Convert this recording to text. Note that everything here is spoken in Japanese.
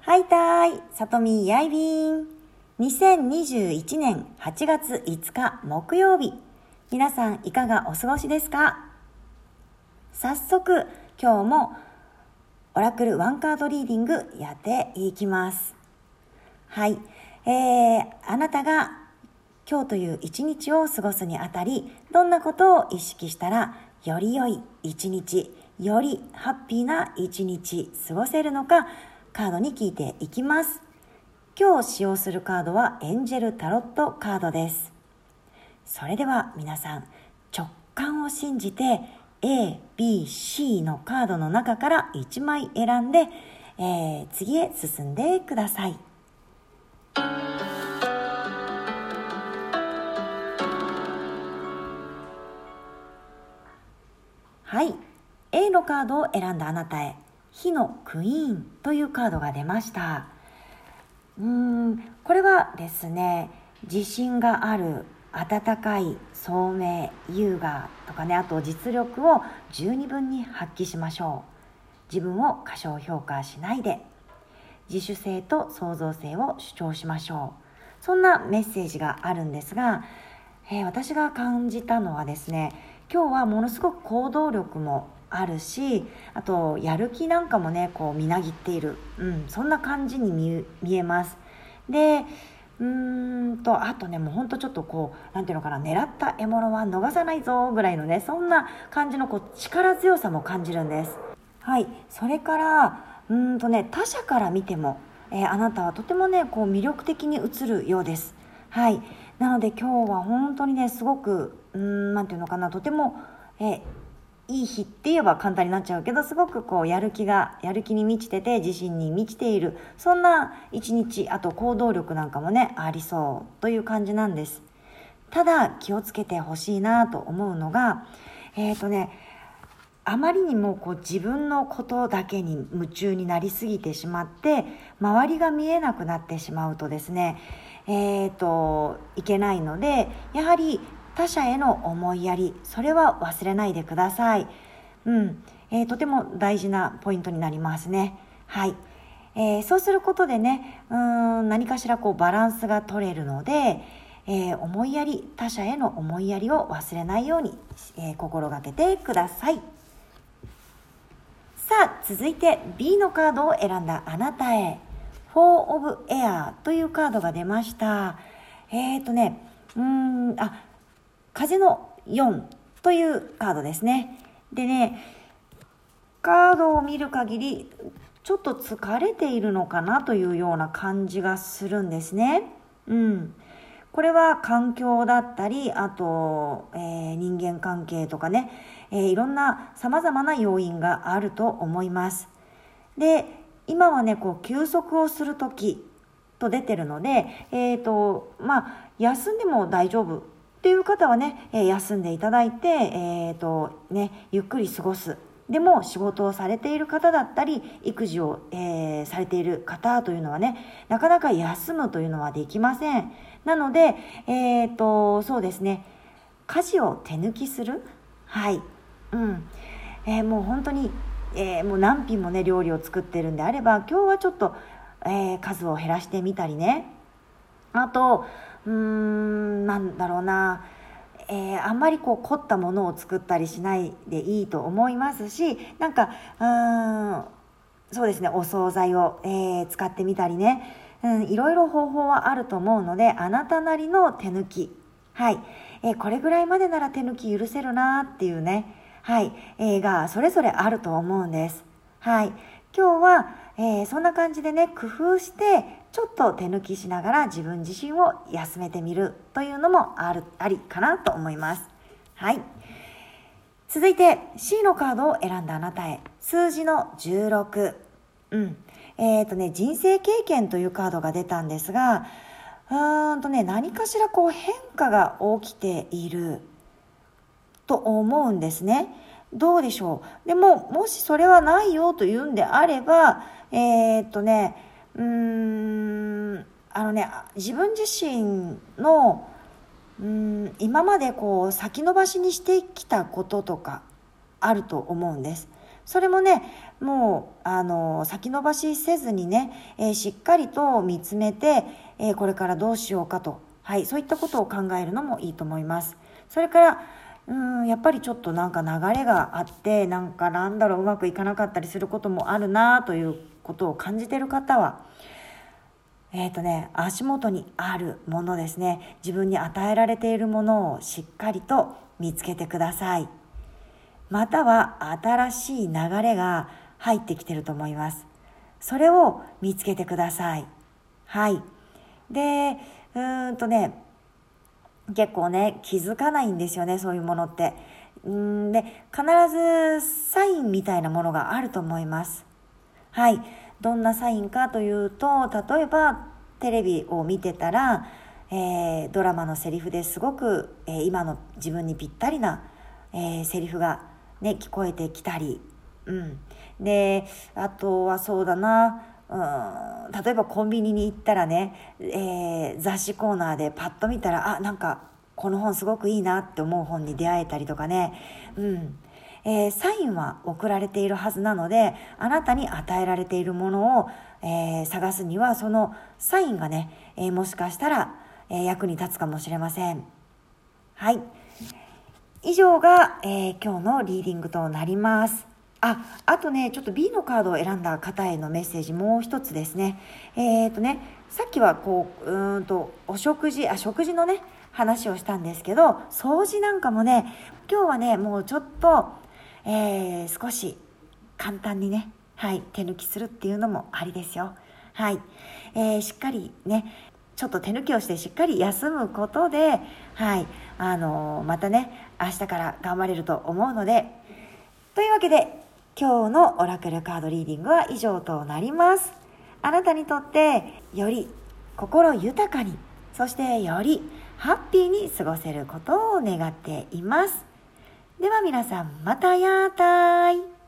はいたーい、さとみやいびん。2021年8月5日木曜日。皆さんいかがお過ごしですか？早速、今日もオラクルワンカードリーディングやっていきます。はい。えー、あなたが今日という一日を過ごすにあたり、どんなことを意識したら、より良い一日、よりハッピーな一日過ごせるのか、カードに聞いていきます。今日使用するカードはエンジェルタロットカードです。それでは皆さん、直感を信じて A、B、C のカードの中から1枚選んで、えー、次へ進んでください。はい。カードを選んだあなたへ。火のクイーンというカードが出ました。うーんこれはですね自信がある温かい聡明優雅とかねあと実力を十二分に発揮しましょう。自分を過小評価しないで。自主性と創造性を主張しましょう。そんなメッセージがあるんですが、えー、私が感じたのはですね今日はものすごく行動力もあるしあとやる気なんかもねこうみなぎっている、うん、そんな感じに見えます。でうーんとあとねもうほんとちょっとこう何ていうのかな狙った獲物は逃さないぞぐらいのねそんな感じのこう力強さも感じるんです。はいそれからうんとね他者から見ても、えー、あなたはとてもねこう魅力的に映るようです。はいなので今日は本当にねすごくうん何ていうのかなとてもえいい日って言えば簡単になっちゃうけどすごくこうやる気がやる気に満ちてて自信に満ちているそんな一日あと行動力なんかもねありそうという感じなんです。ただ気をつけてほしいなと思うのがえっ、ー、とねあまりにもこう自分のことだけに夢中になりすぎてしまって周りが見えなくなってしまうとですねえーといけないのでやはり他者への思いやりそれは忘れないでください、うん。えー、とても大事なポイントになりますね。はい、えー、そうすることでねうん何かしらこうバランスが取れるので、えー、思いやり他者への思いやりを忘れないように、え心がけてください。さあ続いて B のカードを選んだあなたへ「4 of Air」というカードが出ました。えっ、とねうんあ風の4というカードですね。でね、カードを見る限り、ちょっと疲れているのかなというような感じがするんですね。うん。これは環境だったり、あと、えー、人間関係とかね、えー、いろんな様々な要因があると思います。で、今はね、こう、休息をするときと出てるので、えっ、ー、と、まあ、休んでも大丈夫っていう方はね、え休んでいただいて、えーとね、ゆっくり過ごす。でも仕事をされている方だったり育児を、えー、されている方というのはねなかなか休むというのはできません。なので、えーと、そうですね。家事を手抜きする？はい。うん、えー、もう本当に、えー、もう何品もね料理を作ってるんであれば今日はちょっと、え、数を減らしてみたりね。あとうーんなんだろうな。えー、あんまりこう凝ったものを作ったりしないでいいと思いますしなんかうんそうですね。お惣菜を、えー、使ってみたりね、うん、いろいろ方法はあると思うのであなたなりの手抜き。はい、えー、これぐらいまでなら手抜き許せるなっていうね。はい、えー、がそれぞれあると思うんです。はい。今日は、えー、そんな感じでね工夫してちょっと手抜きしながら自分自身を休めてみるというのもあるありかなと思います。はい。続いて C のカードを選んだあなたへ数字の16。うん。えっ、ー、とね、人生経験というカードが出たんですが、うーんとね、何かしらこう変化が起きていると思うんですね。どうでしょう。でも、もしそれはないよというんであれば、えっ、ー、とね、うーんあのね自分自身のうん今までこう先延ばしにしてきたこととかあると思うんです。それもねもうあの先延ばしせずにね、えー、しっかりと見つめて、えー、これからどうしようかと、はい、そういったことを考えるのもいいと思います。それからうんやっぱりちょっとなんか流れがあってなんかなんだろううまくいかなかったりすることもあるなということを感じてる方はえっ、ー、とね足元にあるものですね。自分に与えられているものをしっかりと見つけてください。または新しい流れが入ってきてると思います。それを見つけてください。はい。でうーんとね結構ね気づかないんですよねそういうものって。んで必ずサインみたいなものがあると思います。はい。どんなサインかというと例えばテレビを見てたら、えー、ドラマのセリフですごく、えー、今の自分にぴったりな、えー、セリフが、ね、聞こえてきたり、うん、であとはそうだなうん。例えばコンビニに行ったらね、えー、雑誌コーナーでパッと見たらあなんかこの本すごくいいなって思う本に出会えたりとかね、うん。えー、サインは送られているはずなのであなたに与えられているものを、えー、探すにはそのサインがね、えー、もしかしたら、え役に立つかもしれません。はい以上が、え今日のリーディングとなります。あ、あとね、ちょっと B のカードを選んだ方へのメッセージもう一つですね。えっ、とね、さっきはこう、うんと、お食事、あ、食事のね、話をしたんですけど、掃除なんかもね、今日はね、もうちょっと、えー、少し簡単にね、はい、手抜きするっていうのもありですよ。はい。えー、しっかりね、ちょっと手抜きをしてしっかり休むことで、はい、あのー、またね、明日から頑張れると思うので、というわけで、今日のオラクルカードリーディングは以上となります。あなたにとってより心豊かに、そしてよりハッピーに過ごせることを願っています。では皆さんまたやーたーい。